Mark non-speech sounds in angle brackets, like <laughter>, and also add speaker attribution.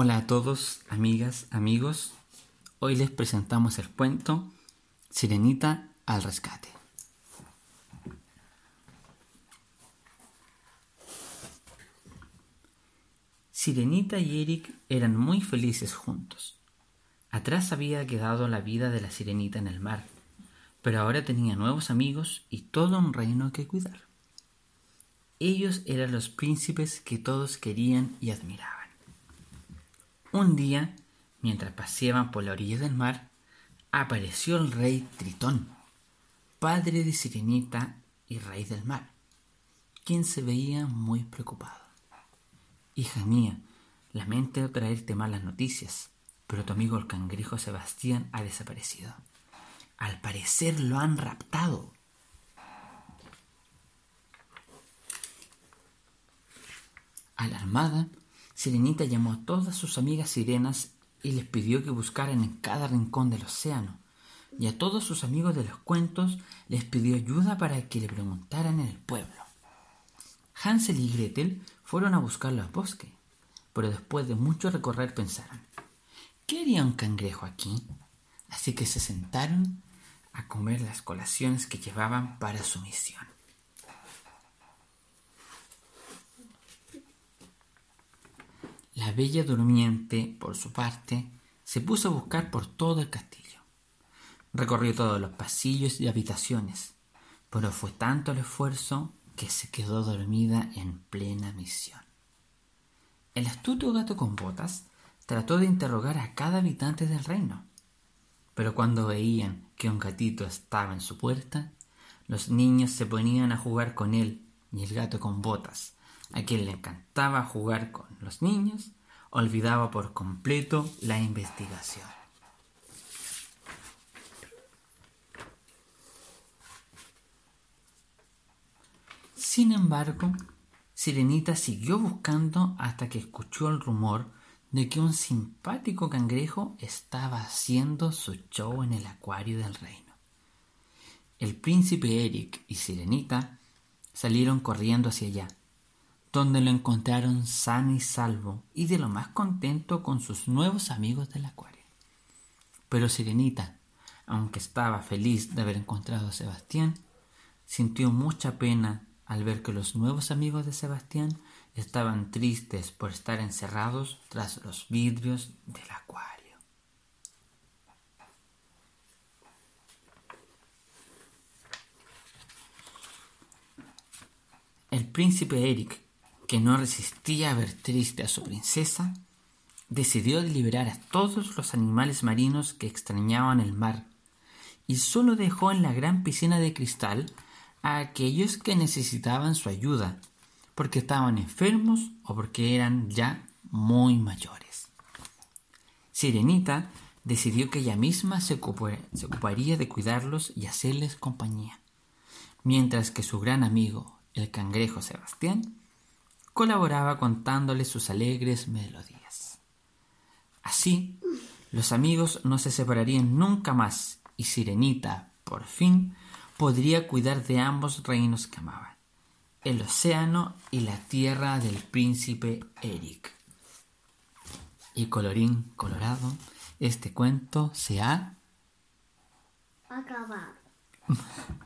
Speaker 1: Hola a todos, amigas, amigos. Hoy les presentamos el cuento Sirenita al rescate. Sirenita y Eric eran muy felices juntos. Atrás había quedado la vida de la sirenita en el mar, pero ahora tenía nuevos amigos y todo un reino que cuidar. Ellos eran los príncipes que todos querían y admiraban. Un día, mientras paseaban por la orilla del mar, apareció el rey Tritón, padre de Sirenita y rey del mar, quien se veía muy preocupado. Hija mía, lamento traerte malas noticias, pero tu amigo el cangrejo Sebastián ha desaparecido. Al parecer lo han raptado. Alarmada, Sirenita llamó a todas sus amigas sirenas y les pidió que buscaran en cada rincón del océano, y a todos sus amigos de los cuentos les pidió ayuda para que le preguntaran en el pueblo. Hansel y Gretel fueron a buscarlo al bosque, pero después de mucho recorrer pensaron, ¿qué haría un cangrejo aquí? Así que se sentaron a comer las colaciones que llevaban para su misión. La bella durmiente, por su parte, se puso a buscar por todo el castillo. Recorrió todos los pasillos y habitaciones, pero fue tanto el esfuerzo que se quedó dormida en plena misión. El astuto gato con botas trató de interrogar a cada habitante del reino, pero cuando veían que un gatito estaba en su puerta, los niños se ponían a jugar con él y el gato con botas, a quien le encantaba jugar con los niños, olvidaba por completo la investigación. Sin embargo, Sirenita siguió buscando hasta que escuchó el rumor de que un simpático cangrejo estaba haciendo su show en el acuario del reino. El príncipe Eric y Sirenita salieron corriendo hacia allá, donde lo encontraron sano y salvo y de lo más contento con sus nuevos amigos del acuario. Pero Sirenita, aunque estaba feliz de haber encontrado a Sebastián, sintió mucha pena al ver que los nuevos amigos de Sebastián estaban tristes por estar encerrados tras los vidrios del acuario. El príncipe Eric que no resistía a ver triste a su princesa, decidió liberar a todos los animales marinos que extrañaban el mar y solo dejó en la gran piscina de cristal a aquellos que necesitaban su ayuda, porque estaban enfermos o porque eran ya muy mayores. Sirenita decidió que ella misma se, se ocuparía de cuidarlos y hacerles compañía, mientras que su gran amigo, el cangrejo Sebastián, colaboraba contándole sus alegres melodías. Así, los amigos no se separarían nunca más y Sirenita, por fin, podría cuidar de ambos reinos que amaban, el océano y la tierra del príncipe Eric. Y colorín colorado, este cuento se ha
Speaker 2: acabado. <laughs>